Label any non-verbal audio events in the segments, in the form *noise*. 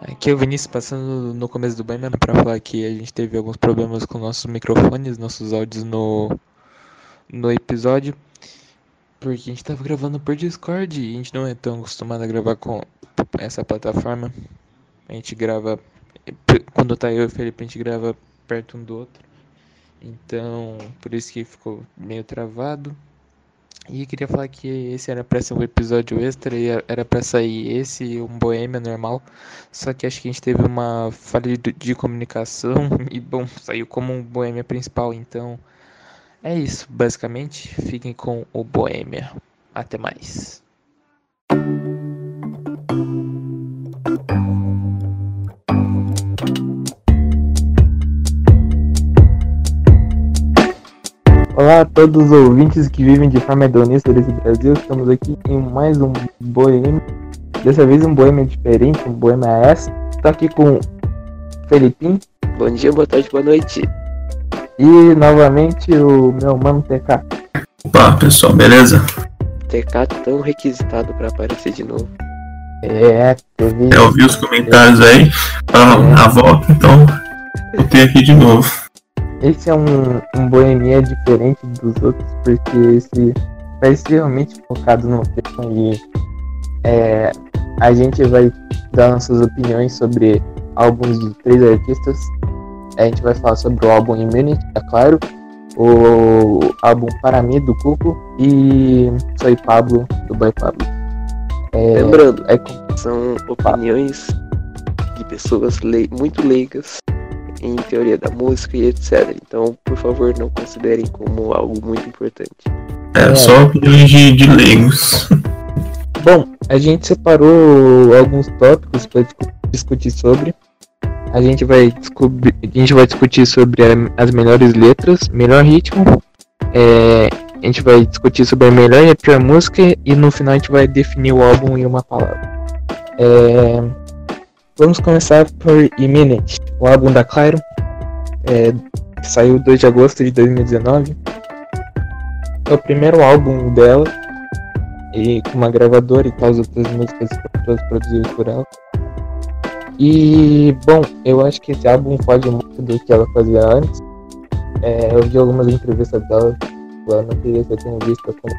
Aqui é o Vinícius passando no começo do banho para falar que a gente teve alguns problemas com nossos microfones, nossos áudios no, no episódio, porque a gente tava gravando por Discord e a gente não é tão acostumado a gravar com essa plataforma. A gente grava, quando tá eu e o Felipe, a gente grava perto um do outro, então por isso que ficou meio travado. E queria falar que esse era pra ser um episódio extra e era pra sair esse e um Boêmia normal. Só que acho que a gente teve uma falha de, de comunicação *laughs* e, bom, saiu como um Boêmia principal. Então é isso, basicamente. Fiquem com o Boêmia. Até mais. Olá a todos os ouvintes que vivem de forma hedonista desse Brasil. Estamos aqui em mais um Boêmia. Dessa vez um Boêmia diferente, um Boêmia S. Estou aqui com o Felipinho. Bom dia, boa tarde, boa noite. E novamente o meu mano TK. Opa, pessoal, beleza? TK tão requisitado para aparecer de novo. É, teve. Eu ouvi os comentários aí, falando na volta, então eu tenho aqui de novo. Esse é um, um boemia diferente dos outros, porque esse ser realmente focado no tema e é, a gente vai dar nossas opiniões sobre álbuns de três artistas. A gente vai falar sobre o álbum Immunity, é claro, o álbum Para mim do Cuco e Soy Pablo do Boy Pablo. É, Lembrando, é, são opiniões de pessoas le muito leigas em teoria da música e etc. Então, por favor, não considerem como algo muito importante. É, só opiniões de, de leigos. *laughs* Bom, a gente separou alguns tópicos para discutir sobre. A gente vai descobrir, a gente vai discutir sobre as melhores letras, melhor ritmo. É, a gente vai discutir sobre a melhor e a pior música e no final a gente vai definir o álbum em uma palavra. É, Vamos começar por Imminent, o álbum da Clairo, é, que saiu 2 de agosto de 2019. É o primeiro álbum dela, e com uma gravadora e tal, as outras músicas todas produzidas por ela. E, bom, eu acho que esse álbum foge muito do que ela fazia antes. É, eu vi algumas entrevistas dela, ela não queria ser tão vista como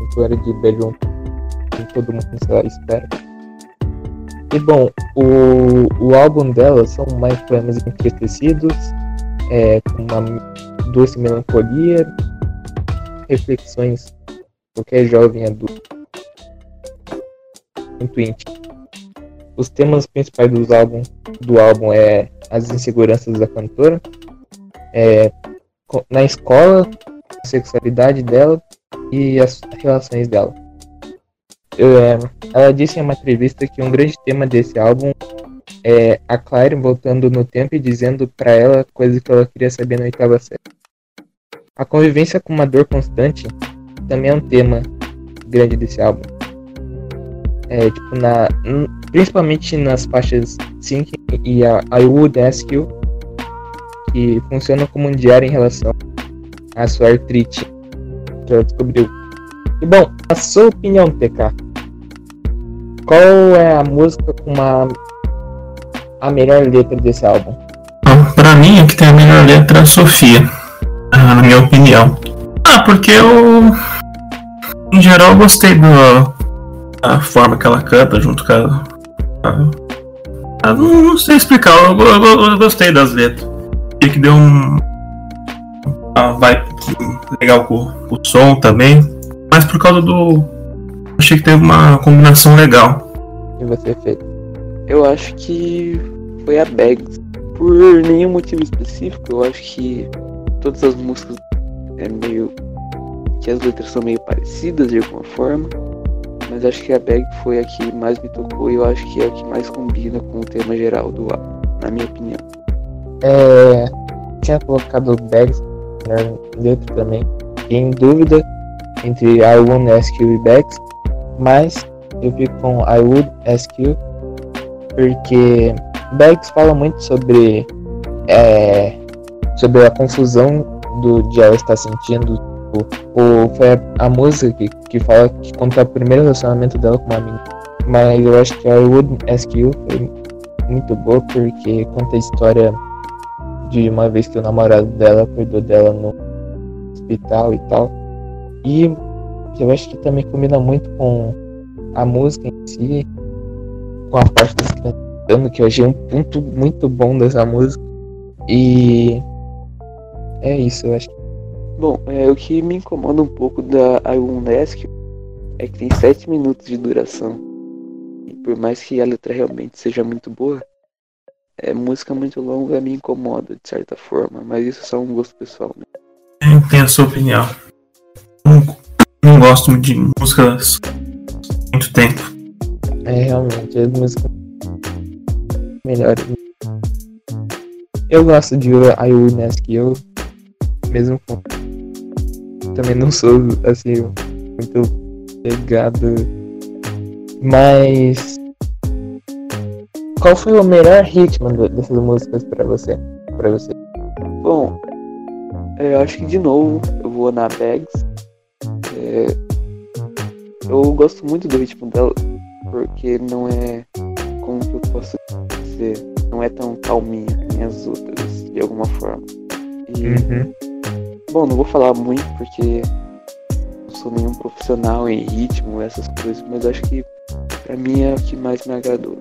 cantora de Bedroom, que todo mundo lá, espera. E bom, o, o álbum dela são mais poemas entristecidos, é, com uma doce melancolia, reflexões qualquer jovem adulto muito íntimo. Os temas principais dos álbum, do álbum é as inseguranças da cantora, é, na escola, a sexualidade dela e as relações dela. É, ela disse em uma entrevista que um grande tema desse álbum é a Claire voltando no tempo e dizendo para ela coisas que ela queria saber na oitava série. A convivência com uma dor constante também é um tema grande desse álbum. É, tipo, na, principalmente nas faixas 5 e a I Would Ask You, que funcionam como um diário em relação à sua artrite que ela descobriu. E bom, a sua opinião, TK, qual é a música com uma a melhor letra desse álbum? Pra mim, a que tem a melhor letra é a Sofia, na minha opinião. Ah, porque eu. Em geral, eu gostei do, da forma que ela canta junto com a. a não, não, sei explicar, eu, eu, eu, gostei das letras. E que deu um. Uma vibe legal com, com o som também. Mas por causa do achei que teve uma combinação legal. E você fez? Eu acho que foi a Bags. Por nenhum motivo específico, eu acho que todas as músicas é meio. que as letras são meio parecidas de alguma forma. Mas acho que a Bag foi a que mais me tocou e eu acho que é a que mais combina com o tema geral do álbum, na minha opinião. É. Tinha colocado Bags na letra também. Em dúvida entre I Won't Ask You Bags, mas eu fico com I Would Ask You, porque Bags fala muito sobre, é, sobre a confusão do, de ela estar sentindo. O, foi a, a, música que, que fala que conta o primeiro relacionamento dela com uma amiga. Mas eu acho que I Would Ask You foi muito boa porque conta a história de uma vez que o namorado dela cuidou dela no hospital e tal. E eu acho que também combina muito com a música em si, com a parte das crianças cantando, que eu achei um ponto muito bom dessa música. E é isso, eu acho. Bom, é, o que me incomoda um pouco da I Won't Ask é que tem 7 minutos de duração. E por mais que a letra realmente seja muito boa, é, música muito longa me incomoda de certa forma, mas isso é só um gosto pessoal. Né? Eu tenho a sua opinião. Não, não gosto de músicas muito tempo. É, realmente, as músicas melhores. Eu gosto de I Will Ask You, mesmo com. Também não sou, assim, muito pegado. Mas. Qual foi o melhor ritmo dessas músicas pra você? Pra você? Bom, é, eu acho que de novo eu vou na Bags. É, eu gosto muito do ritmo dela, porque não é. Como que eu posso dizer? Não é tão calminha nem as outras, de alguma forma. E, Uhum. Bom, não vou falar muito porque não sou nenhum profissional em ritmo, essas coisas, mas acho que pra mim é o que mais me agradou.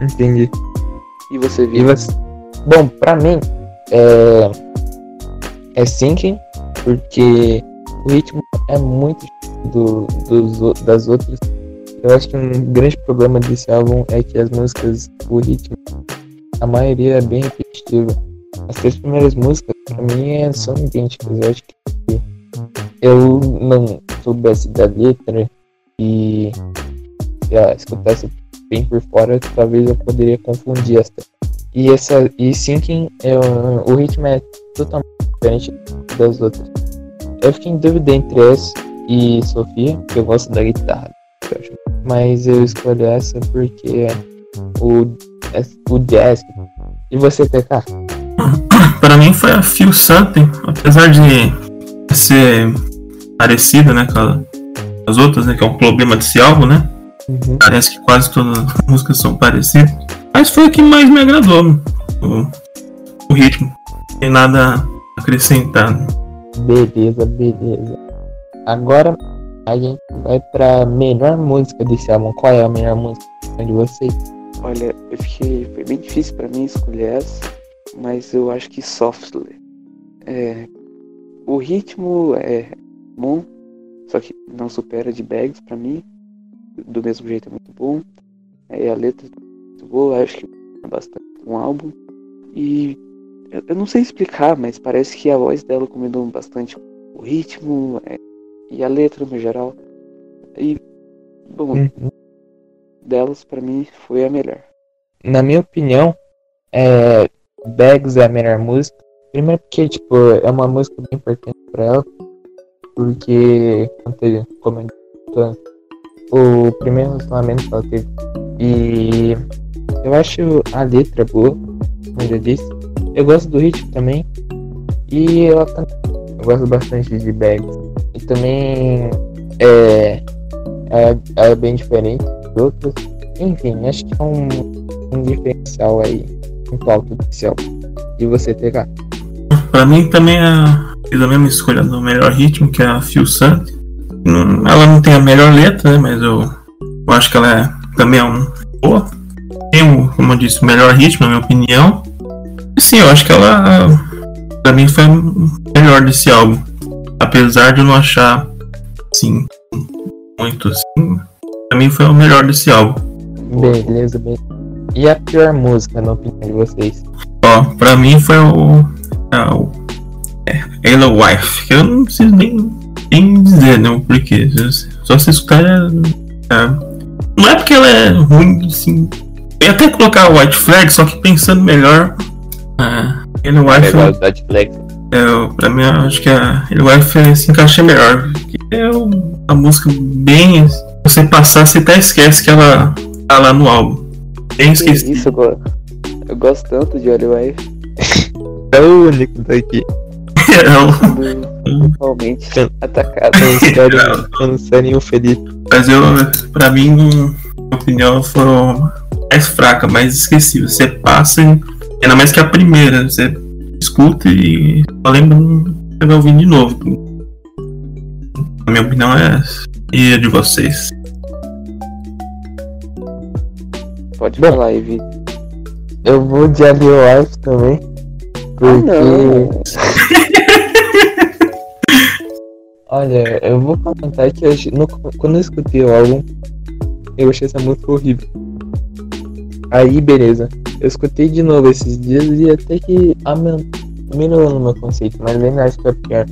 Entendi. E você E viu? você? Bom, pra mim, é. É Sinking, porque o ritmo é muito do, dos, o- das outras. Eu acho que um grande problema desse álbum é que as músicas, o ritmo, a maioria é bem repetitiva. As três primeiras músicas, pra mim, é- são idênticas. Eu acho que se eu não soubesse da letra e sei lá, escutasse bem por fora, talvez eu poderia confundir essa. E essa e Sinking, é, o- o ritmo é totalmente diferente das outras. Eu fiquei em dúvida entre essa e Sofia, porque eu gosto da guitarra. eu. Mas eu escolhi essa porque o, é- o jazz. E você, TK? *coughs* Pra mim foi a Feel Something, apesar de ser parecida, né, com as outras, né, que é um problema desse álbum, né? Uhum. Parece que quase todas as *laughs* músicas são parecidas. Mas foi a que mais me agradou. O, o ritmo. Não tem nada a acrescentar. Beleza, beleza. Agora a gente vai pra melhor música desse álbum. Qual é a melhor música de vocês? Olha, eu fiquei. Foi bem difícil pra mim escolher essa, mas eu acho que Softly. É, o ritmo é bom, só que não supera de Bags pra mim. Do mesmo jeito é muito bom. É, a letra é muito boa, acho que é bastante um álbum. E eu, não sei explicar, mas parece que a voz dela combinou bastante o ritmo é, e a letra no geral. E, bom, Uhum. delas pra mim foi a melhor. Na minha opinião, é, Bags é a melhor música. Primeiro porque, tipo, é uma música bem importante pra ela. Porque, como eu disse, o primeiro relacionamento que ela teve. E eu acho a letra boa, como eu já disse. Eu gosto do ritmo também. E ela também. Eu gosto bastante de Bags. E também é, é, é bem diferente das outras. Enfim, acho que é um, um diferencial aí muito alto desse álbum. E você, TK? Pra mim também é, fiz a mesma escolha do melhor ritmo, que é a Something. Não- Ela não tem a melhor letra, né? Mas eu, eu acho que ela é, também é um boa. Tem, como eu disse, o melhor ritmo, na minha opinião. Sim, eu acho que ela, pra mim, foi a melhor desse álbum. Apesar de eu não achar, assim, muito assim. Pra mim foi o melhor desse álbum. Beleza, beleza. E a pior música, na opinião de vocês? Ó, pra mim foi o. É, o é, Halo Wife, que eu não preciso nem, nem dizer, né? O porquê. Só se escutar. É, é, não é porque ela é ruim, assim. Eu ia até colocar White Flag, só que pensando melhor. É, Halo Wife, é, pra mim, eu acho que a Halo Wife é, se encaixa melhor. Porque é uma música bem. Você passar, você até esquece que ela tá lá no álbum. Bem esquecido. Isso, eu. Eu gosto tanto de Holy Wife, É o único daqui. principalmente atacado. Pensando em o Felipe. Mas eu, pra mim, não- minha opinião, foram mais fraca, mais esquecível. Você passa, e- ainda mais que a primeira, você escuta e só lembra, você vai ouvindo de novo. A minha opinião é essa. E a de vocês? Pode Bom. falar aí, Vi. Eu vou de Life também. Ah, Porque. não. *laughs* Olha, eu vou comentar que eu, no- quando eu escutei o álbum, eu achei essa música horrível. Aí, beleza. Eu escutei de novo esses dias e até que melhorou no meu conceito, mas ainda acho que é pior.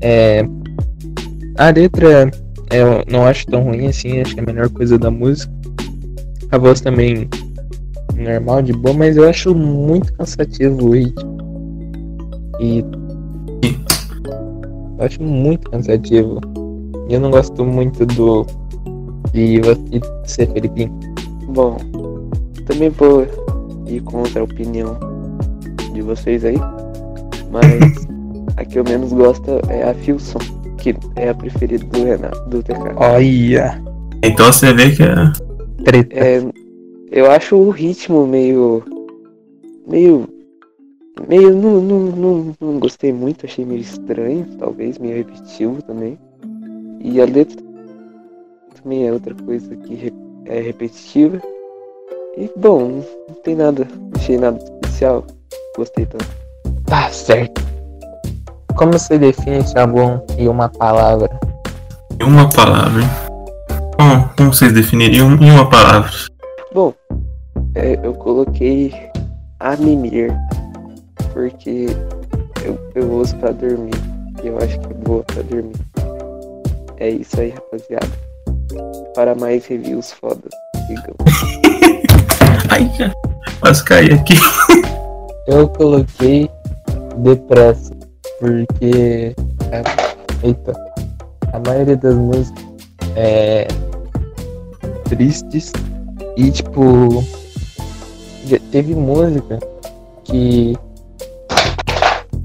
É, a letra eu não acho tão ruim assim, acho que é a melhor coisa da música. A voz também normal, de boa, mas eu acho muito cansativo o ritmo. E eu acho muito cansativo. E eu não gosto muito do. de você, Felipinho. Bom, também vou ir contra a opinião de vocês aí. Mas a que eu menos gosto é a Filson, que é a preferida do Renato, do TK. Olha! Então você vê que é. Treta. É, eu acho o ritmo meio. meio. meio. Não, não, não, não gostei muito, achei meio estranho, talvez, meio repetitivo também. E a letra também é outra coisa que é repetitiva. E bom, não tem nada, não achei nada especial, gostei tanto. Tá certo. Como você define esse álbum em uma palavra? Em uma palavra. Bom, como vocês definiriam em uma palavra? Bom, é, eu coloquei a mimir, porque eu, eu uso pra dormir. E eu acho que é boa pra dormir. É isso aí, rapaziada. Para mais reviews fodas, sigam. *laughs* Ai, quase caí aqui. *laughs* Eu coloquei depressa, porque. é, Eita. A maioria das músicas é. tristes. E tipo. Teve música que.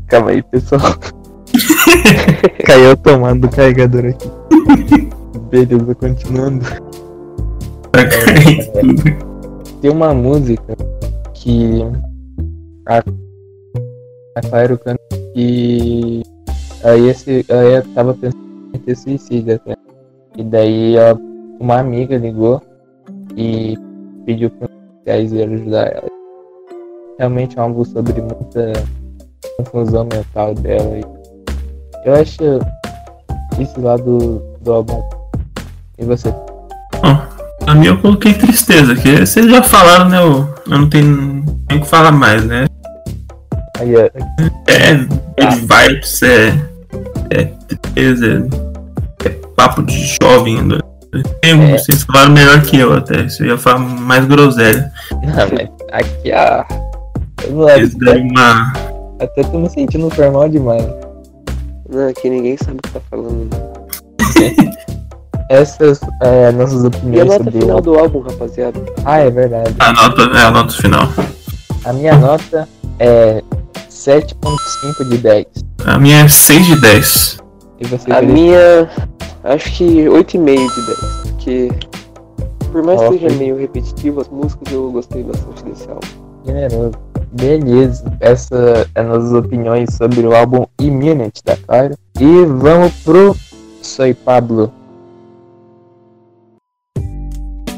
Calma aí, pessoal. *laughs* Caiu tomando do carregador aqui. Beleza, continuando. Tá caindo. Tem uma música que a, a Claro canta que aí esse aí eu tava pensando em ter suicídio até. E daí uma amiga ligou e pediu para os ir ajudar ela. Realmente é algo sobre muita confusão mental dela. E eu acho esse lado do álbum. E você? A minha eu coloquei tristeza, que vocês já falaram, né? Eu, eu não tenho nem o que falar mais, né? Aí, ó, É good vibes, é, é tristeza, é, é papo de jovem. né? Tem, É. Vocês falaram melhor que eu até, você ia falar mais groselha. Não, mas aqui. Eu não Vocês deram uma. até tô me sentindo formal demais. Não, aqui ninguém sabe o que tá falando. *laughs* Essas é, nossas E a opiniões nota sobre final o... do álbum, rapaziada? Ah, é verdade. A nota, é a nota final. A minha nota é 7.5 de 10. A minha é 6 de 10. E você, A Felipe? minha, acho que 8,5 de 10. Porque, por mais que Ok. seja meio repetitivo as músicas, eu gostei bastante desse álbum. Generoso. Beleza, essa é nossas opiniões sobre o álbum Immunity da Claro. E vamos pro Soy Pablo.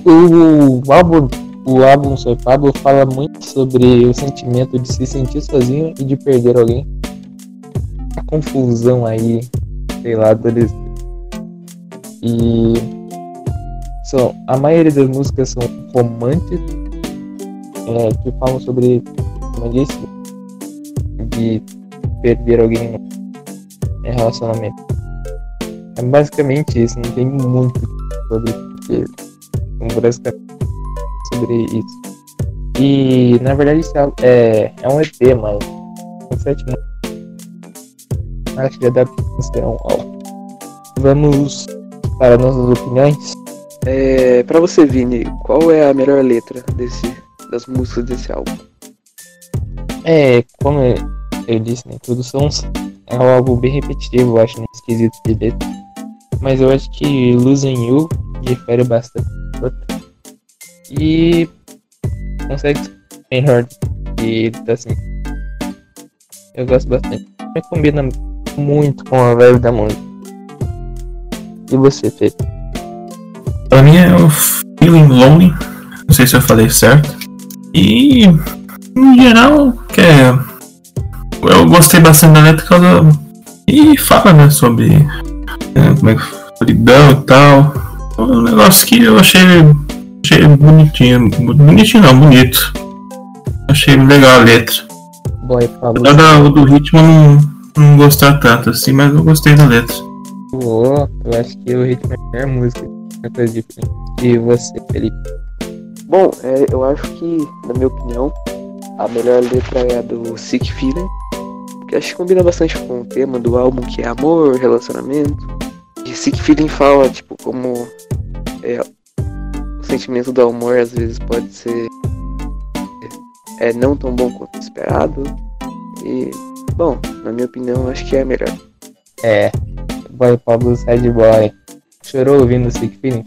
O álbum, o álbum Soy Pablo fala muito sobre o sentimento de se sentir sozinho e de perder alguém. A confusão aí, sei lá, deles. E são, a maioria das músicas são românticas, é, que falam sobre como eu disse, de perder alguém em relacionamento. É basicamente isso, não tem muito sobre porque são basicamente sobre isso. E na verdade isso é, é, é um EP, mas um sete músicas. Acho que já dá pra considerar um álbum. Vamos para nossas opiniões. É, pra você, Vini, qual é a melhor letra desse, das músicas desse álbum? É, como eu, eu disse na introdução, é um álbum bem repetitivo, eu acho, nesse quesito de letra. Mas eu acho que Losing You difere bastante. E consegue ser melhor e assim. Eu gosto bastante. Me combina muito com a vibe da música. E você, Fê? Pra mim é o Feeling Lonely. Não sei se eu falei certo. E em geral, que é, eu gostei bastante da letra causa. E fala, né, sobre é, como é que solidão e tal. Um negócio que eu achei, achei bonitinho. Bonitinho não, bonito. Achei legal a letra. Boy. Apesar do, do ritmo eu não, não gostar tanto assim, mas eu gostei da letra. Boa. Eu acho que o ritmo é a música. É coisa diferente. E você, Felipe? Bom, é, eu acho que, na minha opinião, a melhor letra é a do Sick Feeling. Que acho que combina bastante com o tema do álbum, que é amor, relacionamento. E Sick Feeling fala, tipo, como é, o sentimento do amor às vezes pode ser é, não tão bom quanto esperado. E, bom, na minha opinião, acho que é melhor. É. Boy Pablo Sad Boy. Chorou ouvindo o Sick Feeling?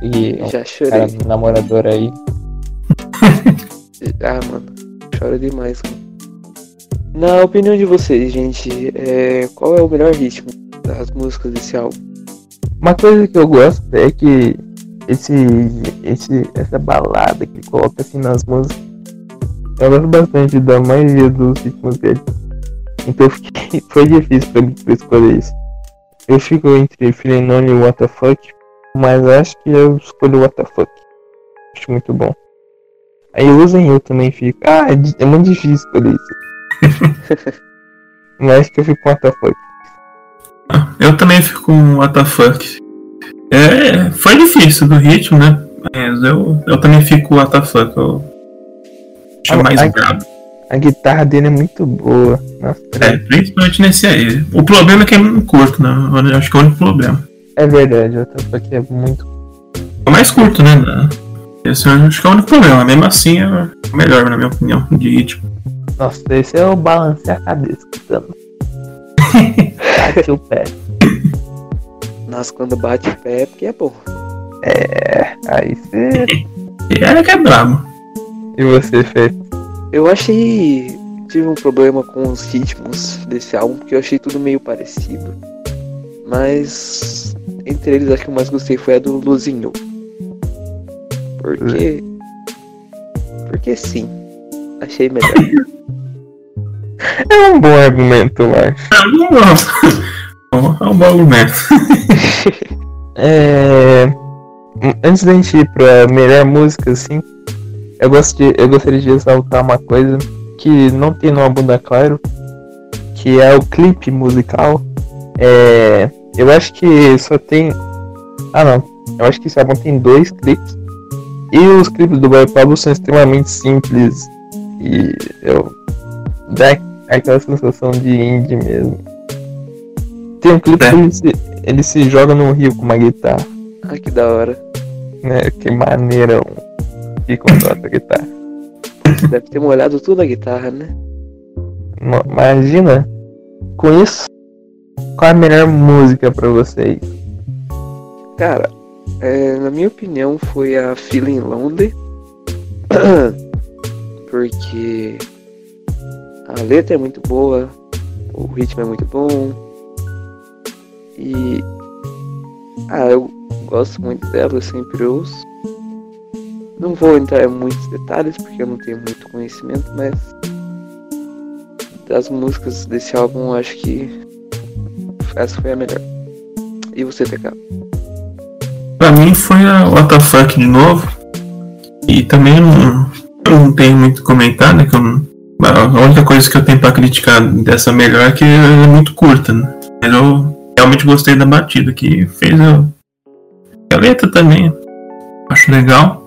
E Já chorei. cara namorador aí. *laughs* Ah, mano, choro demais. cara. Na opinião de vocês, gente, é, qual é o melhor ritmo das músicas desse álbum? Uma coisa que eu gosto é que esse, esse, essa balada que ele coloca assim nas músicas, eu gosto bastante da maioria dos ritmos dele. Então fiquei, *laughs* foi difícil pra mim escolher isso. Eu fico entre Feeling Only e Fuck, mas acho que eu escolho Fuck. Acho muito bom. Aí usem eu também fico. Ah, é, é muito difícil escolher isso. *laughs* mas acho que eu fico com Fuck. Eu também fico the fuck. É, foi difícil do ritmo, né? Mas eu, eu também fico fuck. Eu acho Ah, mais ai- brabo. A guitarra dele é muito boa. Nossa, É, principalmente nesse aí. O problema é que é muito curto, né? Eu acho que é o único problema. é verdade, Fuck é muito É o mais curto, né? Esse eu acho que é o único problema. Mesmo assim, é melhor, na minha opinião, de ritmo. Nossa, esse é o balancear a cabeça. Bate o pé. Nossa, quando bate o pé é porque é bom. É, aí você. E é que é brabo. E você, Fê? Eu achei. Tive um problema com os ritmos desse álbum, porque eu achei tudo meio parecido. Mas. Entre eles, acho que o mais gostei foi a do Luzinho. Porque. Porque sim. Achei melhor. *laughs* É um bom argumento, acho. É um bom, *laughs* é um bom argumento. *laughs* É. Antes da gente ir pra melhor música, assim, eu, gosto de, eu gostaria de ressaltar uma coisa que não tem no álbum da Claro, que é o clipe musical. É, eu acho que só tem. Ah não, eu acho que esse álbum tem dois clipes. E os clipes do Boy Pablo são extremamente simples. E eu. Dá aquela sensação de indie mesmo. Tem um clipe É. que ele se, ele se joga no rio com uma guitarra ah, que da hora. né? Que maneira um que contrata a guitarra. Deve ter molhado toda a guitarra, né? Ma- Imagina, com isso, qual é a melhor música pra vocês? Cara, é, na minha opinião foi a Feeling Lonely. *clears throat* Porque a letra é muito boa, o ritmo é muito bom. E. Ah, eu gosto muito dela, eu sempre ouço. Não vou entrar em muitos detalhes porque eu não tenho muito conhecimento, mas. Das músicas desse álbum, acho que essa foi a melhor. E você, TK? Pra mim foi a Fuck de novo. E também não, eu não tenho muito comentário, né? Que eu a única coisa que eu tenho pra criticar dessa melhor é que ela é muito curta, né? Mas eu realmente gostei da batida que fez a, a letra também. Acho legal.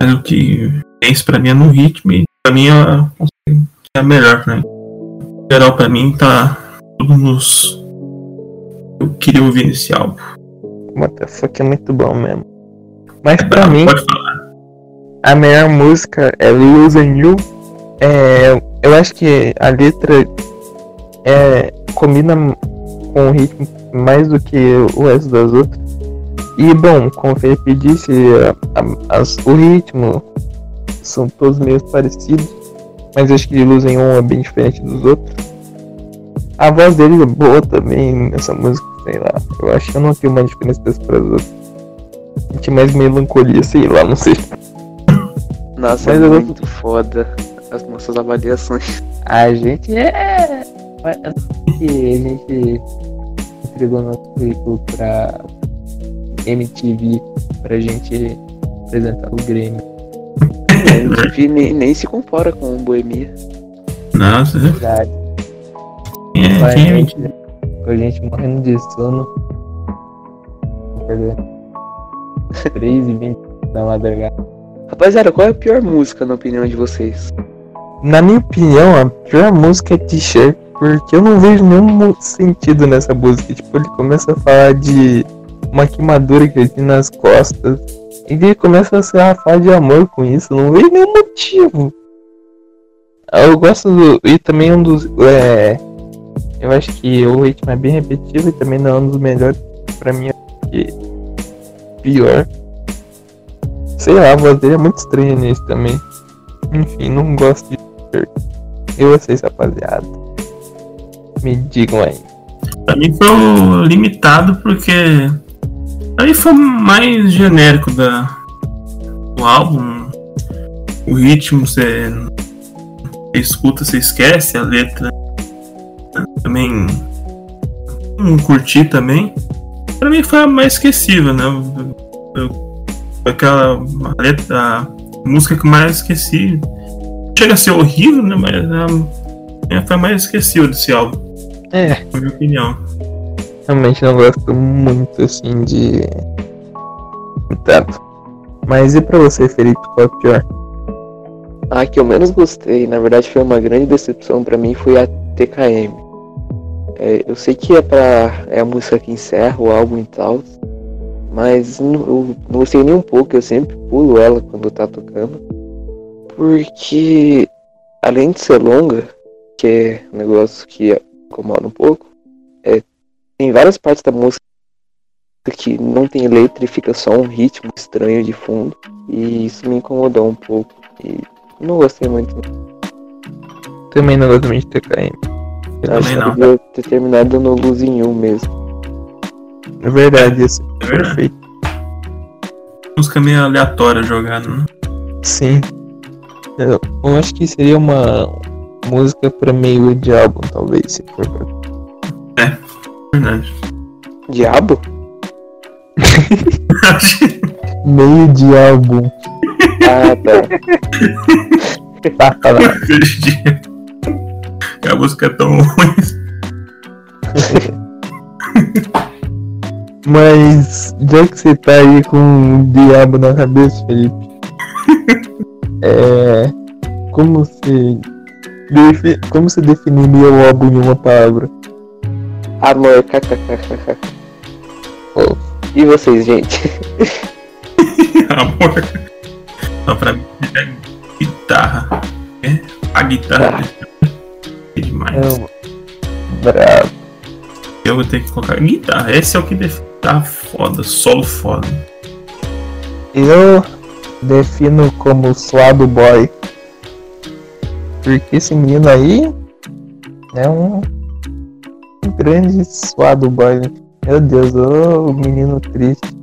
Mas o que penso pra mim é no ritmo e pra mim ela consegue- é a melhor pra mim. Em geral pra mim tá tudo nos. Eu queria ouvir nesse álbum. Fuck é muito bom mesmo. Mas pra Bravo, mim, a melhor música é Losing You. É, eu acho que a letra é, combina com o ritmo mais do que o resto das outras. E bom, como o Felipe disse, a- a- as- o ritmo são todos meio parecidos, mas acho que Illusion 1 é bem diferente dos outros. A voz dele é boa também nessa música, sei lá. Eu acho que eu não tenho uma diferença das para as outras. Senti mais melancolia, sei lá, não sei. Nossa, Mas é eu gosto- muito foda as nossas avaliações. A gente é. que a gente entregou nosso currículo pra MTV pra gente apresentar o Grêmio. A MTV nem, nem se compara com o Boemia. Nossa, Verdade. é, quem é né? mentira? Com a gente morrendo de sono. Cadê? 3 e 20 da madrugada. Rapaziada, qual é a pior música na opinião de vocês? Na minha opinião, a pior música é T-shirt, porque eu não vejo nenhum sentido nessa música. Tipo, ele começa a falar de uma queimadura que ele tem nas costas. E ele começa a se rafar de amor com isso. Não vejo nenhum motivo. Eu gosto do. E também um dos. É, eu acho que o ritmo é bem repetitivo e também não é um dos melhores. Pra mim, que pior. Sei lá, a voz dele é muito estranha nisso também. Enfim, não gosto de e vocês, rapaziada? Me digam aí. Pra mim foi o limitado porque. Aí foi mais genérico da, do álbum. O ritmo você, você escuta, você esquece, a letra também não curti também. Pra mim foi a mais esquecível, né? Eu- aquela letra, a música que mais esqueci. Chega a ser horrível, né? Mas a, foi a mais esquecível desse álbum, É, na minha opinião. realmente não gosto muito assim de. Tanto. Mas e pra você, Felipe, qual é o pior? A que eu menos gostei, na verdade foi uma grande decepção pra mim, foi a TKM. É, eu sei que é pra. é a música que encerra o álbum e tal. Mas não- eu não gostei nem um pouco, eu sempre pulo ela quando tá tocando. Porque além de ser longa, que é um negócio que incomoda um pouco, é, tem várias partes da música que não tem letra e fica só um ritmo estranho de fundo. E isso me incomodou um pouco. E não gostei muito. Também não gosto muito de TKM. Eu também não. devia ter terminado no Luz em Um mesmo. É verdade, isso É é verdade. perfeito. música meio aleatória jogada, né? Sim. Eu, acho que seria uma música pra meio de álbum, talvez, se for pra Verdade. Diabo? *laughs* Meio de álbum. Ah, tá. *laughs* Tá, tá lá. Perdi. A música é tão ruim. *laughs* Mas já que você tá aí com o diabo na cabeça, Felipe, é. Como você. defi- como você definiria o álbum em uma palavra? Amor, kkkk. Oh. E vocês, gente? *laughs* Amor. Não, pra mim é guitarra. É? A guitarra é demais. É, bravo. Eu vou ter que colocar guitarra. Esse é o que define tá foda, solo foda. Eu defino como suado boy. Porque esse menino aí é um, um grande suado boy. Meu Deus, ô menino triste.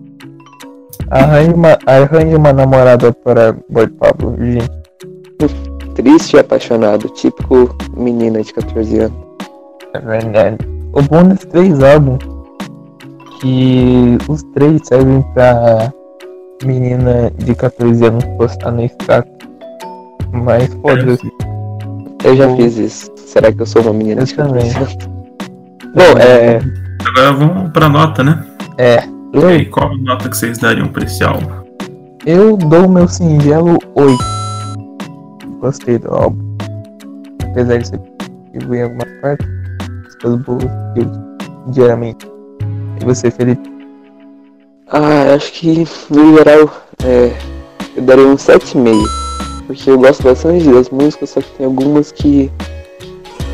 Arranje uma, arranje uma namorada para Boy Pablo, gente. Triste e apaixonado, típico menina de 14 anos. É verdade. O bom desses três álbuns que os três servem pra menina de 14 anos postar no status. Mas foda-se. Eu já fiz isso. Será que eu sou uma menina Eu de 14 também. anos? Bom, é. Agora vamos pra nota, né? É. E aí, qual a nota que vocês dariam pra esse álbum? eu dou o meu singelo 8. Gostei do álbum. Apesar de ser em alguma parte, as coisas boas que eu diariamente. E você, Felipe? Ah, acho que no geral é, eu daria um 7,5. Porque eu gosto bastante das músicas, só que tem algumas que.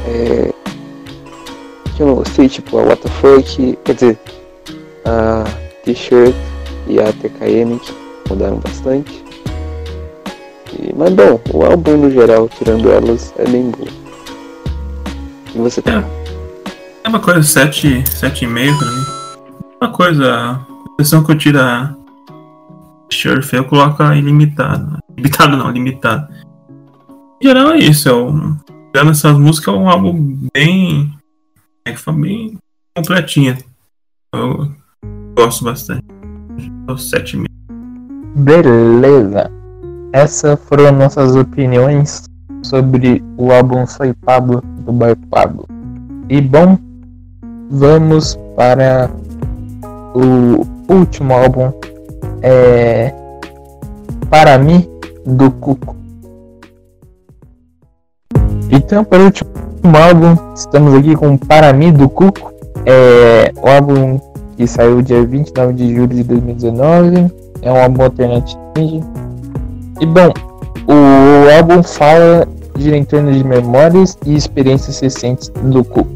É, que eu não gostei, tipo a Fuck, quer dizer, a T-shirt e a TKM que mudaram bastante. E, mas bom, o álbum no geral, tirando elas, é bem bom. E você tá? É uma coisa 7, 7,5 pra mim. Uma coisa, a sessão que eu tiro a Surf, eu coloco a ilimitado. Limitado não, limitado. Em geral é isso, eu, tirando essas músicas é um álbum bem. É que foi bem completinha. Eu gosto bastante. Dou 7,5. Beleza. Essas foram nossas opiniões sobre o álbum Soy Pablo do Bar Pablo. E bom, vamos para o último álbum é Para mim do Cuco. Então, para o último álbum, estamos aqui com Para mim do Cuco. É o álbum que saiu dia 29 de julho de 2019. É um álbum alternativo. E bom, o álbum fala gira em torno de memórias e experiências recentes do Cuco.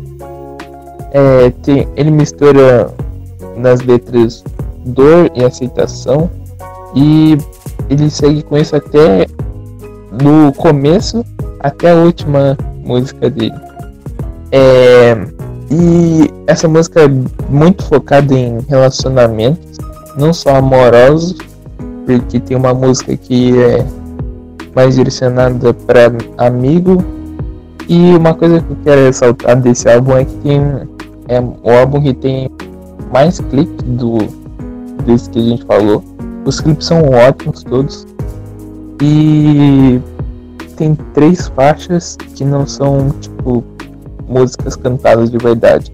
É, tem, ele mistura nas letras dor e aceitação e ele segue com isso até do começo até a última música dele. É, e essa música é muito focada em relacionamentos, não só amorosos, porque tem uma música que é mais direcionada para amigo. E uma coisa que eu quero ressaltar desse álbum é que tem é o álbum que tem mais clipes do desse que a gente falou. Os clipes são ótimos todos. E tem três faixas que não são tipo músicas cantadas de verdade.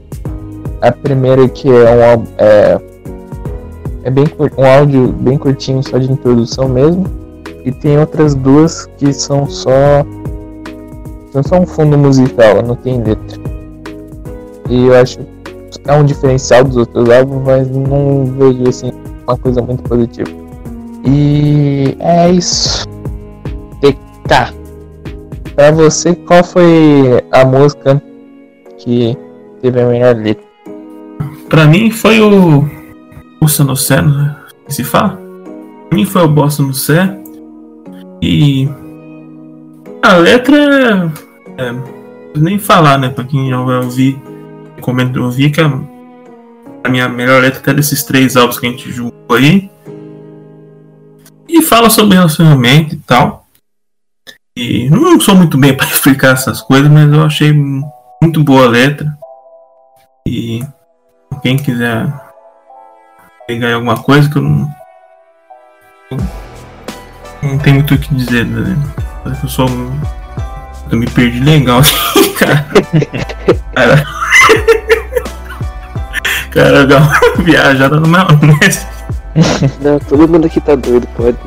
A primeira que é um é, é bem um áudio bem curtinho só de introdução mesmo. E tem outras duas que são só são só um fundo musical, não tem letra. E eu acho é um diferencial dos outros álbuns, mas não vejo assim uma coisa muito positiva. E é isso. TK. Pra você, qual foi a música que teve a melhor letra? Pra mim foi o. Bossa no Sé, né? Se fala? Pra mim foi o Bossa no Sé. E. A letra é. é nem falar, né? Pra quem já vai ouvir comento, eu vi que a, a minha melhor letra até desses três álbuns que a gente julgou aí. E fala sobre relacionamento e tal. E não sou muito bem *laughs* para explicar essas coisas, mas eu achei muito boa a letra. E quem quiser pegar alguma coisa que eu não. Não tenho muito o que dizer, né? Eu sou. Eu me perdi legal, *laughs* cara. *laughs* cara. Cara, dá uma viajada no maionese. Não, todo mundo aqui tá doido, pode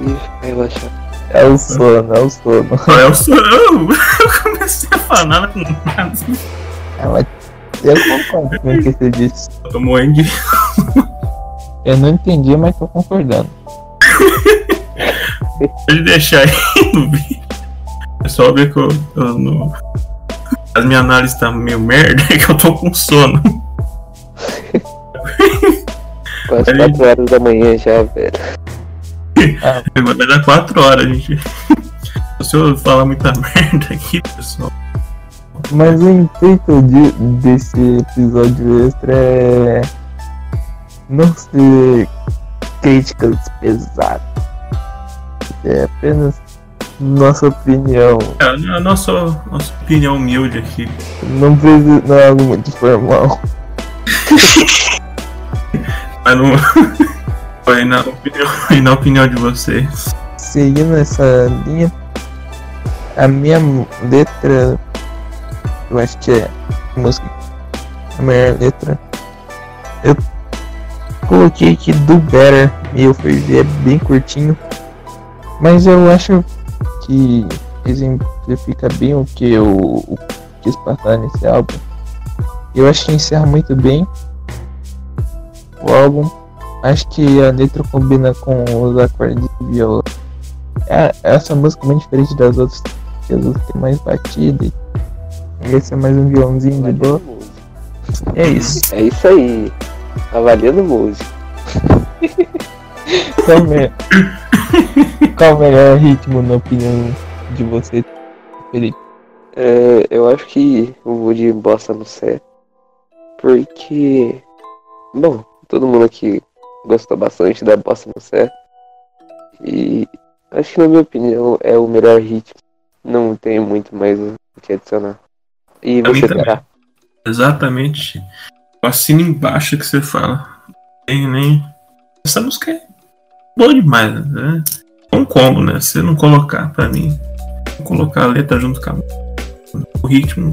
relaxar. É o sono, é o sono. É o sono. Eu comecei a falar com nada. É, mas eu concordo com o que você disse. Eu tô morrendo de. Eu não entendi, mas tô concordando. Pode deixar aí no vídeo. É só ver que eu, eu no... as minhas análises tá meio merda, *laughs* é que eu tô com sono. Quase 4 horas da manhã já, velho. Ah, Vai dar 4 horas, gente. Se eu falar muita *laughs* merda aqui, pessoal. mas o intuito de, desse episódio extra é não ser críticas pesadas. É apenas nossa opinião. É, a nossa, nossa opinião humilde aqui. Não precisa, não é algo muito formal. *laughs* Mas não. *laughs* Foi na opinião, na opinião de vocês. Seguindo essa linha, a minha letra, eu acho que é a música, a melhor letra. Eu coloquei aqui do Better, e eu fui ver, bem curtinho, mas eu acho que exemplifica bem o que eu o que quis passar nesse álbum. Eu acho que encerra muito bem o álbum. Acho que a letra combina com os acordes de viola. É, essa música é bem diferente das outras, que as outras tem mais batida. e Esse é mais um violãozinho de boa. É isso. É isso aí. Avaliando música. *laughs* Também. Qual o melhor ritmo na opinião de você, Felipe? É, eu acho que eu vou de bossa no Sé. Porque. Bom, todo mundo aqui gostou bastante da bossa no Sé. E acho que na minha opinião é o melhor ritmo. Não tem muito mais o que adicionar. E Pra você terá. Exatamente. Eu assino embaixo que você fala. Nem, nem. Essa música é boa demais, né? É um combo, né? Se não colocar, pra mim, colocar a letra junto com a o ritmo,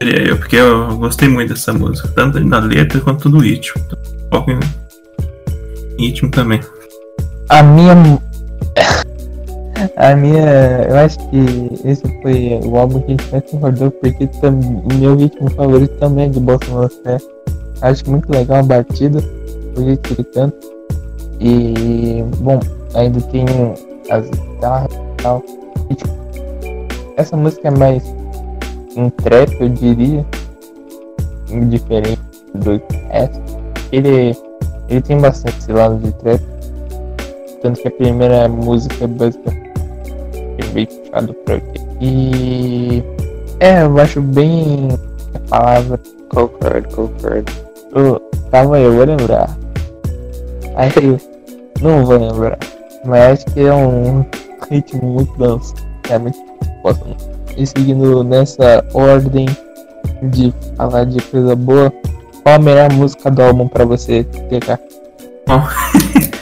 eu, porque eu gostei muito dessa música, tanto da letra quanto do ritmo. Então, foco em ritmo também. A minha. *laughs* A minha. Eu acho que esse foi o álbum que a gente mais concordou, porque o meu ritmo favorito também é de Bossa Nova Sé. Acho muito legal a batida, o jeito que ele canta. E, bom, ainda tem as guitarras e tal. E, tipo, essa música é mais um trap, eu diria. Diferente do resto. Ele, ele tem bastante esse lado de trap. Tanto que a primeira música é basicamente é bem puxado pra aqui. E é, eu acho bem a palavra. Concordo, concordo. Eu, tava eu vou lembrar. Que não vou lembrar. Mas acho que é um *laughs* ritmo muito danço. É muito gosto muito. E seguindo nessa ordem de falar de coisa boa, qual a melhor música do álbum pra você, TK? *laughs*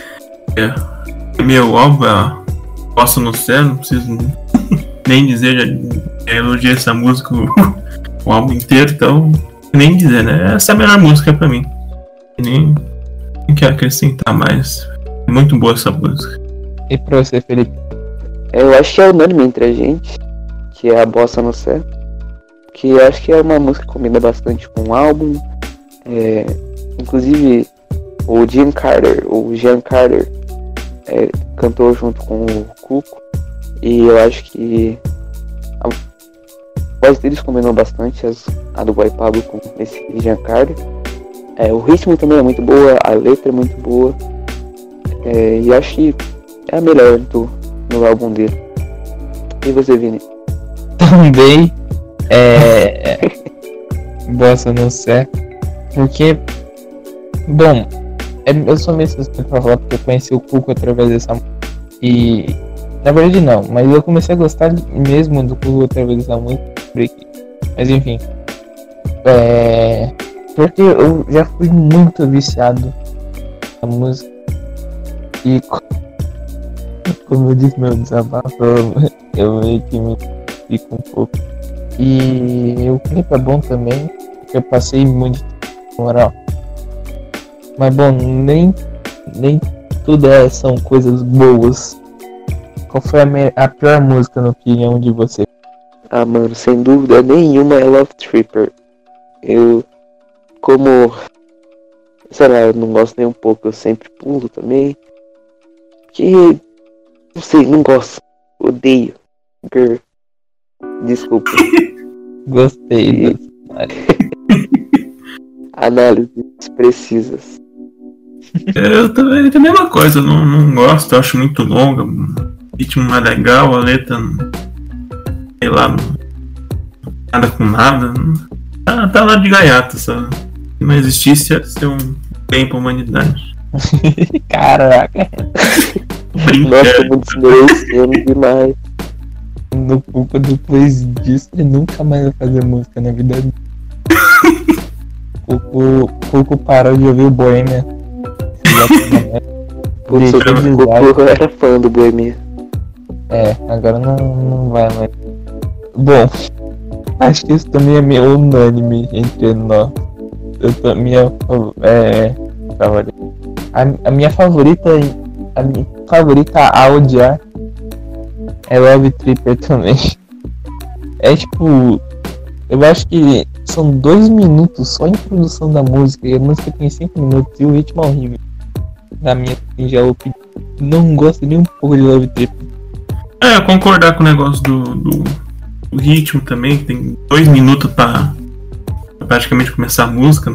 É. Meu álbum, é Posso no Céu, não preciso nem dizer, já elogiei essa música *laughs* o, álbum inteiro, então nem dizer, né? Essa é a melhor música pra mim. Nem, nem quero acrescentar mais. É muito boa essa música. E pra você, Felipe? Eu acho que é unânime entre a gente, que é a Bossa no Céu. Que acho que é uma música que combina bastante com o álbum. É, inclusive, o Jim Carter, o Jean Carter, é, cantou junto com o Cuco. E eu acho que a voz deles combinou bastante, as, a do Boy Pablo com esse Jean Carter. É, o ritmo também é muito boa, a letra é muito boa. É, e acho que é a melhor do, no álbum dele. E você, Vini? Também é bossa no sé porque bom é- eu sou meio suspeito pra falar porque eu conheci o Cuco através dessa e na verdade não mas eu comecei a gostar mesmo do Cuco através dessa música mas enfim é porque eu já fui muito viciado na música e co- como eu disse meu desabafo *laughs* eu meio que me fico um pouco. E o clipe é bom também, porque eu passei muito tempo, moral. Mas bom, nem, nem tudo é, são coisas boas. Qual foi a, a pior música na opinião de você? Ah, mano, sem dúvida nenhuma é Love Tripper. Eu, como, sei lá, eu não gosto nem um pouco, eu sempre pulo também. Porque, não sei, não gosto. Odeio. Grr. Desculpa. *laughs* Gostei. *laughs* Análises precisas. Eu também, é a mesma coisa, eu não, não gosto, eu acho muito longa, o ritmo não é legal, a letra, não- sei lá, não, nada com nada. não- Tá, tá lá de gaiato, sabe? Se não existisse, ia ser um bem pra humanidade. *laughs* Caraca, Nossa, muito desmerecendo demais. No Cuco depois disso ele nunca mais vai fazer música na vida dele. *laughs* Cuco, Cuco parou de ouvir o Boêmia. *laughs* Eu era fã do Boemia. É, agora não, não vai mais. Bom, acho que isso também é meio unânime entre nós. Eu tô, minha é, favorita. A, a minha favorita, a minha favorita a odiar é Love Tripper também. É tipo, eu acho que são dois minutos só a introdução da música e a música tem cinco minutos e o ritmo é horrível. Na minha singela opinião, não gosto nem um pouco de Love Tripper. É, concordar com o negócio do, do, do ritmo também, que tem dois minutos pra, pra praticamente começar a música.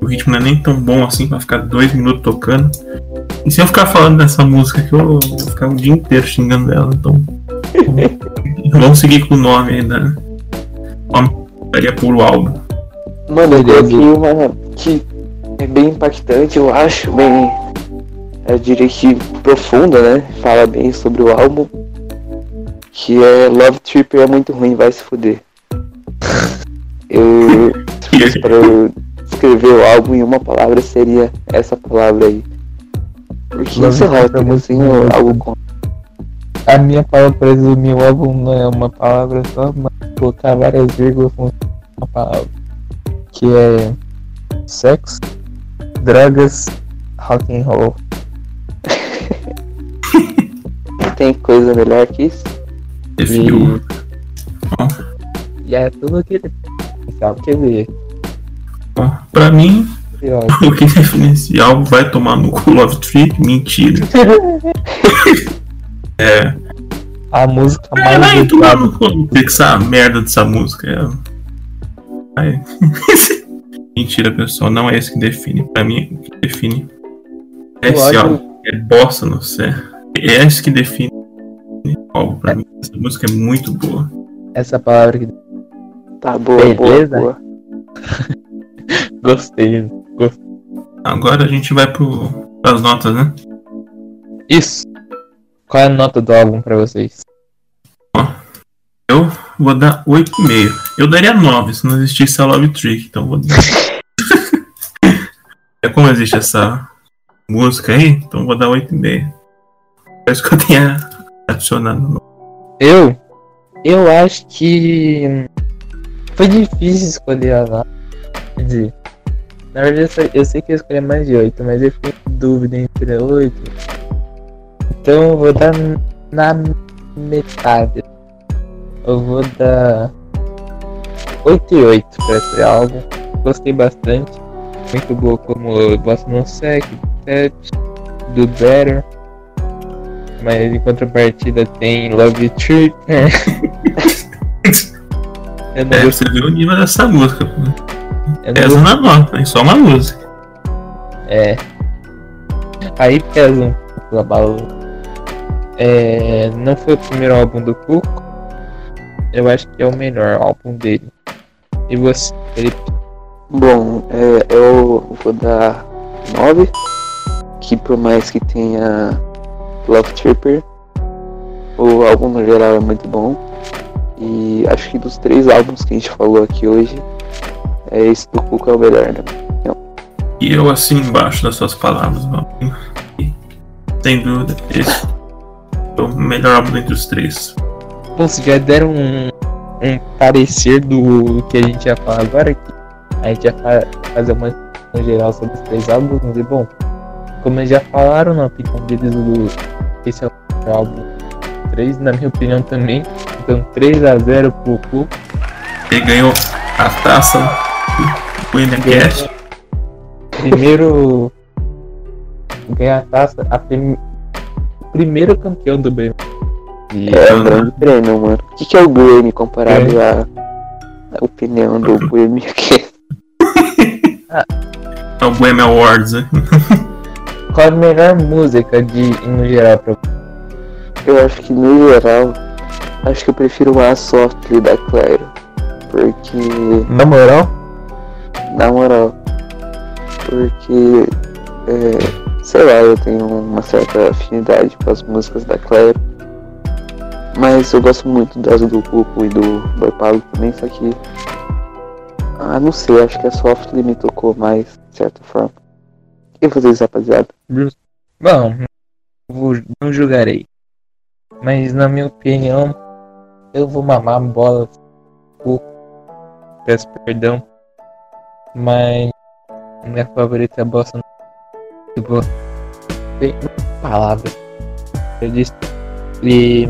O ritmo não é nem tão bom assim pra ficar dois minutos tocando. E se eu ficar falando dessa música aqui, eu vou ficar o dia inteiro xingando ela, então. *laughs* Vamos seguir com o nome ainda, né? Nome daria puro álbum. Mano, eu Beleza. coloquei uma que é bem impactante, eu acho, bem. Eu diria que profunda, né? Fala bem sobre o álbum. Que é Love Tripper é muito ruim, vai se fuder. *laughs* Eu. *laughs* Pra eu descrever o álbum em uma palavra, seria essa palavra aí. Porque Love sei lá, eu é tenho assim ruim. algo com. A minha palavra pra resumir o álbum não é uma palavra só, mas colocar várias vírgulas com uma palavra. Que é sexo, drogas, rock and roll. *laughs* Tem coisa melhor que isso? Definiu. E é tudo que ele sabe. Quer dizer, Bom, pra mim, *laughs* o que define esse álbum vai tomar no cu Love Trip, mentira. *laughs* É, a música é mais vai tomar no Love Trip, essa merda dessa música. É... *laughs* Mentira, pessoal, não é esse que define. Pra mim, o que define é esse. É bossa no céu. É esse que define o álbum pra mim. Essa música é muito boa. Essa palavra que Tá boa, boa, Beleza. boa. Gostei. Agora a gente vai pro, pras notas, né? Isso. Qual é a nota do álbum pra vocês? Eu vou dar 8,5. Eu daria 9 se não existisse a Love Trick, então vou dar. *laughs* é como existe essa música aí, então vou dar 8,5. É isso que eu tenha adicionado. Eu? Eu acho que foi difícil escolher a nota. Quer dizer, na verdade eu sei, eu sei que eu escolhi mais de 8, mas eu fiquei em dúvida entre 8. Então eu vou dar na metade. Eu vou dar 8 e 8 pra esse álbum. Gostei bastante. Muito boa como Bossa No Sec, Set, Do Better. Mas em contrapartida tem Love Trip. eu não você viu o nível dessa música. pô. Não Pesa na nota, é só uma música. É. Aí pesa pouco a balança. É, não foi o primeiro álbum do Cuco. Eu acho que é o melhor álbum dele. E você, Felipe? Bom, é, eu vou dar 9. Que por mais que tenha Love Tripper, o álbum no geral é muito bom. E acho que dos três álbuns que a gente falou aqui hoje, é esse do Cuca é o melhor, né? E eu assim embaixo das suas palavras. E, sem dúvida, esse é o melhor álbum entre os três. Bom, vocês já deram um, um parecer do que a gente ia falar agora. Que a gente ia fa- fazer uma discussão geral sobre os três álbuns. E bom, como eles já falaram na opinião deles, o, esse é o álbum 3, na minha opinião também. Então 3x0 pro Cuco. Ele ganhou a taça Bohemian Cast. Primeiro ganhar a taça, a prim- primeiro campeão do BM. E É um grande prêmio, mano. O que, que é o Grammy comparado à à opinião do *laughs* Bohemian Rhapsody? É o Bohemian Awards, né? *laughs* qual a melhor música de no geral pra Eu acho que no geral, acho que eu prefiro a Softly da Clairo. Porque Na moral? Na moral. Porque, é, sei lá, eu tenho uma certa afinidade com as músicas da Claire. Mas eu gosto muito das do Cuco e do Boy Paulo também, só que. Ah, não sei, acho que a Softly me tocou mais, de certa forma. E vocês, rapaziada? Bom, não julgarei. Mas na minha opinião, eu vou mamar bola pouco. Peço perdão. Mas a minha favorita é bossa boa. Tem uma palavra. Eu disse. E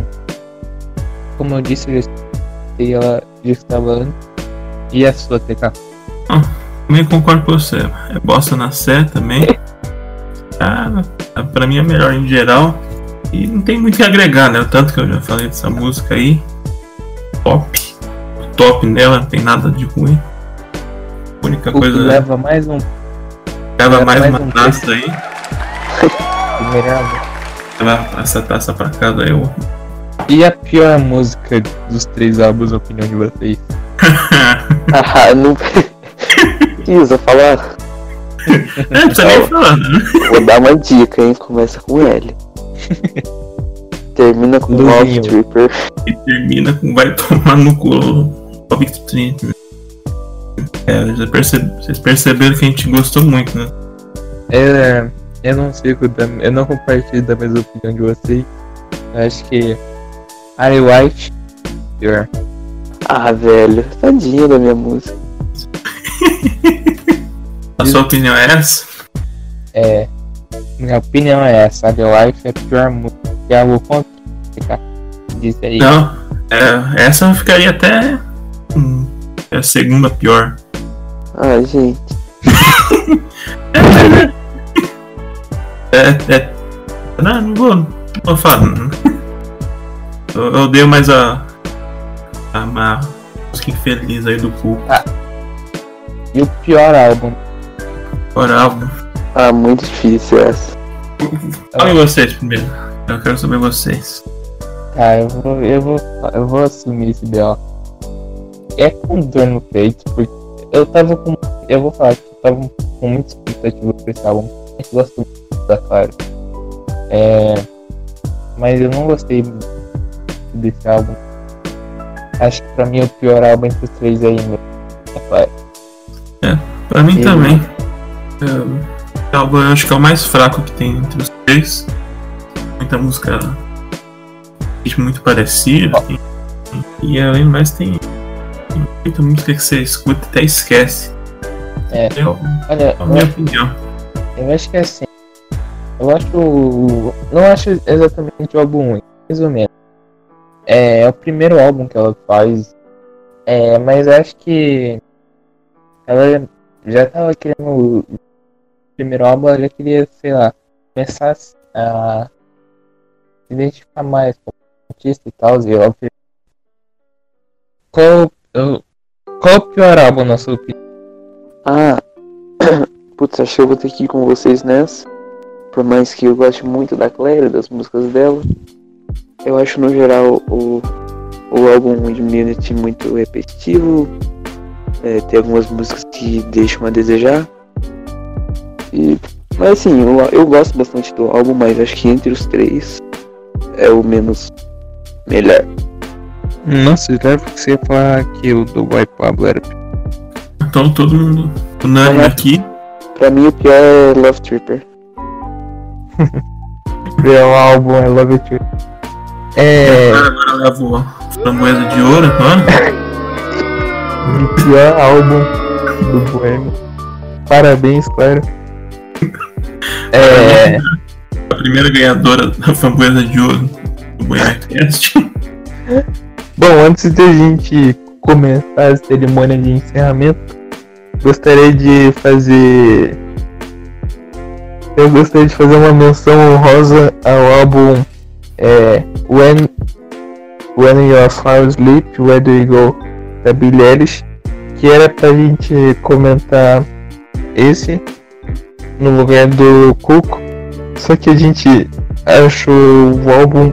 como eu disse, eu escutei ela já estava antes. E a sua TK? Também concordo com você. É bossa na sé também. Ah, *laughs* pra mim é melhor em geral. E não tem muito que agregar, né? O tanto que eu já falei dessa música aí. Top. O top nela, não tem nada de ruim. A única O coisa. leva mais um leva leva mais mais uma um taça aí. melhor música. Levar essa taça pra casa eu. E a pior música dos três álbuns, na opinião de vocês? *laughs* Ah, não *laughs* precisa falar. É, não precisa nem falar, né? Vou dar uma dica, hein? Começa com L. Termina com. Love Tripper. E termina com vai tomar no cu. Bob Street. É, vocês perceberam que a gente gostou muito, né? É, eu não sigo, da, eu não compartilho da mesma opinião de vocês. Eu acho que Harry White, pior. Ah, velho, tadinha da minha música. *laughs* A sua opinião é essa? É, minha opinião é essa, Harry White é a pior música. Que é algo contra. fica- Diz aí. Não. É, essa ficaria até. hum, é a segunda pior. Ah, gente. *laughs* É, é. Não, não vou. Não vou falar. Eu, eu odeio mais a. A, a música infeliz aí do cu. E o pior álbum? Fora álbum. Ah, muito difícil essa. Falem vocês primeiro. Eu quero saber vocês. Tá, eu vou, eu vou, eu vou assumir esse B.O. É com dor no peito, porque eu tava com. Eu vou falar que eu tava com muita expectativa pra esse álbum. Eu gosto muito da Clara. É. Mas eu não gostei desse álbum. Acho que pra mim o pior álbum entre os três ainda. É Clara. Pra mim Eu- também. É, o álbum eu acho que é o mais fraco que tem entre os três. Muita música. muito parecido. tem- e além mais tem, tem muita música que você escuta e até esquece. É. Eu, Olha, a minha opinião. Eu acho que é assim. Eu acho. Não acho exatamente o álbum ruim, mais ou menos. É, é o primeiro álbum que ela faz. É, mas acho que. Ela já tava querendo. O primeiro álbum ela já queria, sei lá, começar a se identificar mais com o artista e tal. E ela fez- Qual, qual o pior álbum na sua opinião? Ah, *coughs* putz, acho que eu vou ter que ir com vocês nessa. Por mais que eu goste muito da Claire, das músicas dela. Eu acho no geral o, o álbum de muito repetitivo. É, tem algumas músicas que deixam a desejar. E, mas assim, eu, eu gosto bastante do álbum, mas acho que entre os três é o menos melhor. Nossa, eu lembro que você ia falar que o do White Pablo era Então todo mundo unânime É. aqui. Pra mim o pior *laughs* é Love Tripper. É o álbum I Love Too. É. Agora eu levo framboesa de ouro, mano. O pior álbum do Boêmio. Parabéns, claro. É. A primeira ganhadora da framboesa de ouro do Buenacast. *laughs* Bom, antes de a gente começar a cerimônia de encerramento, gostaria de fazer. Eu gostaria de fazer uma menção honrosa ao álbum é, When, When Your Flowers Sleep, Where Do You Go, da Billie Eilish, que era pra gente comentar esse no lugar do Cuco, só que a gente achou o álbum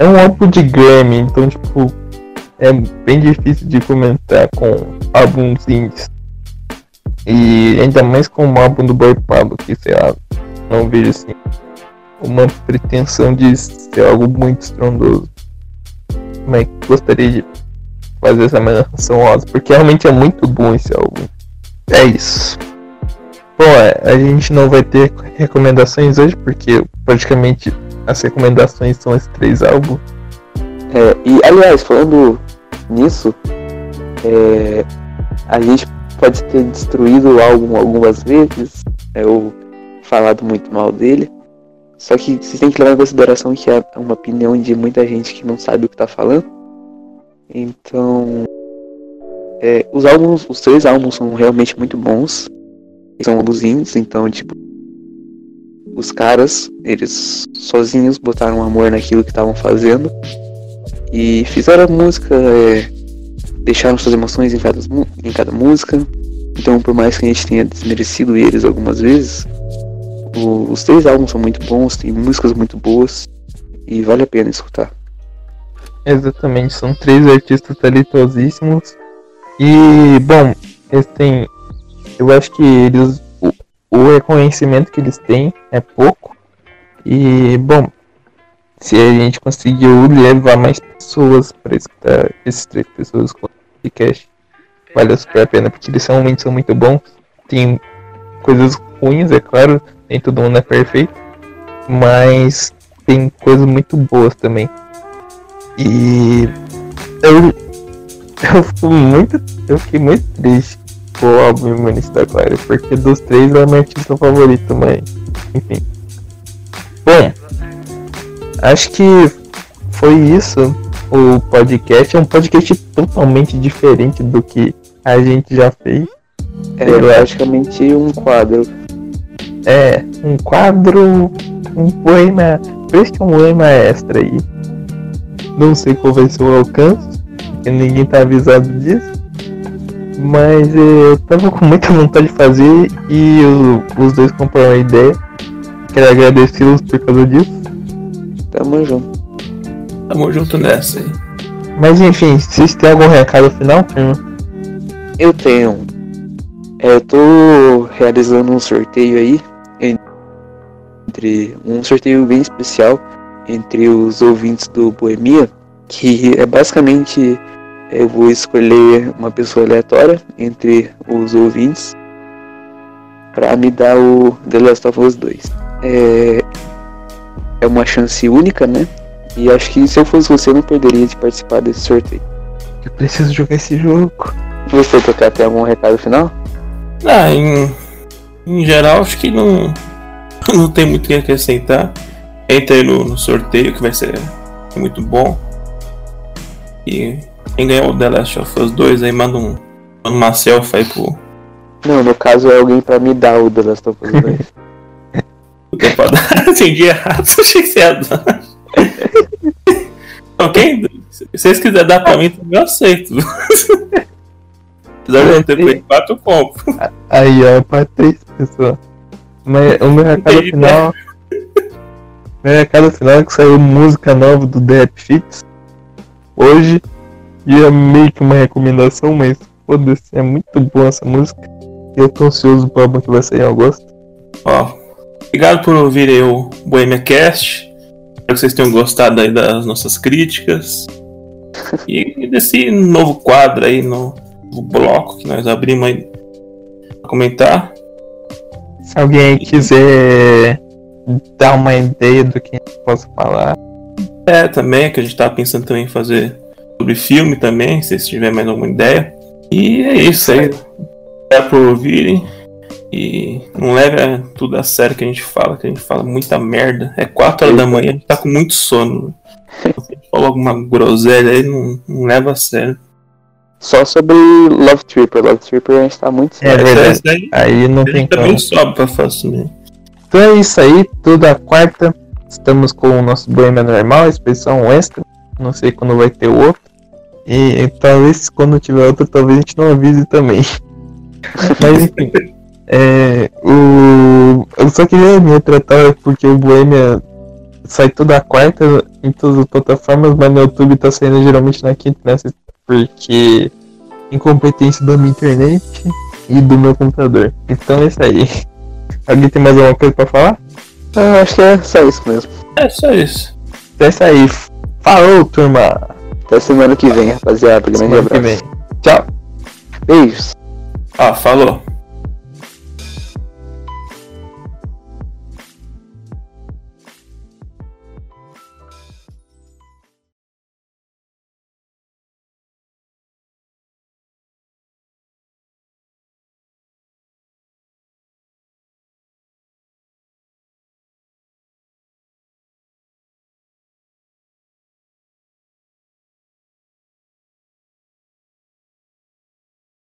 é um álbum de Grammy, então tipo é bem difícil de comentar com álbuns indies. E ainda mais com um álbum do Boy Pablo, que sei lá, não vejo assim uma pretensão de ser algo muito estrondoso. Mas gostaria de fazer essa menção rosa, porque realmente é muito bom esse álbum. É isso. Bom, é, a gente não vai ter recomendações hoje, porque praticamente as recomendações são esses três álbuns. É, e aliás, falando nisso, é, a gente pode ter destruído o álbum algumas vezes, é, ou falado muito mal dele. Só que vocês têm que levar em consideração que é uma opinião de muita gente que não sabe o que tá falando. Então, é, os álbuns, os três álbuns são realmente muito bons. São indies, então, tipo, os caras, eles sozinhos botaram amor naquilo que estavam fazendo e fizeram a música, é, deixaram suas emoções em cada, em cada música. Então, por mais que a gente tenha desmerecido eles algumas vezes, O- os três álbuns são muito bons, tem músicas muito boas e vale a pena escutar. Exatamente, são três artistas talentosíssimos. E, bom, eles têm. Eu acho que eles. O, o reconhecimento que eles têm é pouco. E, bom, se a gente conseguiu levar mais pessoas para escutar esses três pessoas com o podcast, vale super a pena, porque eles realmente são muito bons. Tem coisas ruins, é claro, nem todo mundo é perfeito, mas tem coisas muito boas também. E eu, eu fico muito. Eu fiquei muito triste com o álbum Humanista da porque dos três é o meu artista favorito, mas enfim. Bom, acho que foi isso. O podcast é um podcast totalmente diferente do que a gente já fez. É Eu praticamente um quadro. É, um quadro, um poema, é um poema extra aí. Não sei qual vai ser o alcance, porque ninguém tá avisado disso. Mas eh, eu tava com muita vontade de fazer e o- os dois compraram a ideia. Quero agradecê-los por causa disso. Tamo junto. Tamo junto nessa aí. Mas enfim, vocês têm algum recado final, turma? Eu tenho. É, eu tô realizando um sorteio aí. Entre. Um sorteio bem especial entre os ouvintes do Boemia. Que é basicamente. Eu vou escolher uma pessoa aleatória entre os ouvintes. Pra me dar o The Last of Us 2. É. É uma chance única, né? E acho que se eu fosse você, eu não perderia de participar desse sorteio. Eu preciso jogar esse jogo. Você tocar tem algum recado final? Ah, em, em geral, acho que não, *laughs* não tem muito o que acrescentar. Entra aí no, no sorteio que vai ser muito bom. E quem ganhar o The Last of Us 2 aí manda, um, manda uma selfie aí pro. Não, no caso é alguém pra me dar o The Last of Us 2. *laughs* dar. Entendi errado, achei que você ia dar. *laughs* Ok? Se vocês quiserem dar pra mim, também eu aceito. Se quiser não ter Play 4, eu compro. Aí, ó, pra três pessoas. Mas o meu recado final. Meu recado final é que saiu música nova do The Fix hoje. E é meio que uma recomendação, mas foda-se, é muito boa essa música. E eu tô ansioso pro álbum que vai sair em agosto. Ó, obrigado por ouvirem o Bohemia Cast. Espero que vocês tenham gostado aí das nossas críticas. E desse novo quadro aí, no, no bloco que nós abrimos aí pra comentar. Se alguém quiser dar uma ideia do que eu posso falar, É, também, que a gente tava pensando também em fazer sobre filme também, se vocês tiverem mais alguma ideia. E é isso aí. Obrigado por ouvirem. E não leve tudo a sério que a gente fala, que a gente fala muita merda. É 4 horas da manhã, a gente tá com muito sono. *laughs* Se a gente falou alguma groselha aí, não, não leva a sério. Só sobre Love Tripper. Love Tripper a gente tá muito É sério. verdade. Isso aí, aí não a tem como. também sobe pra falar também. Então é isso aí, toda quarta estamos com o nosso Bohemia normal, expressão extra. Não sei quando vai ter o outro. E, e talvez quando tiver outro, talvez a gente não avise também. *laughs* Mas enfim. *laughs* É, o, eu só queria me tratar porque o Bohemia sai toda quarta em todas as plataformas, mas no YouTube tá saindo geralmente na quinta sexta, porque incompetência da minha internet e do meu computador. Então é isso aí. *laughs* Alguém tem mais alguma coisa pra falar? Ah, acho que é só isso mesmo. É só isso. Então é isso aí. Falou, turma. Até semana que vem, rapaziada. Grande Semana que abraço. vem. Tchau. Beijos. Ó, falou.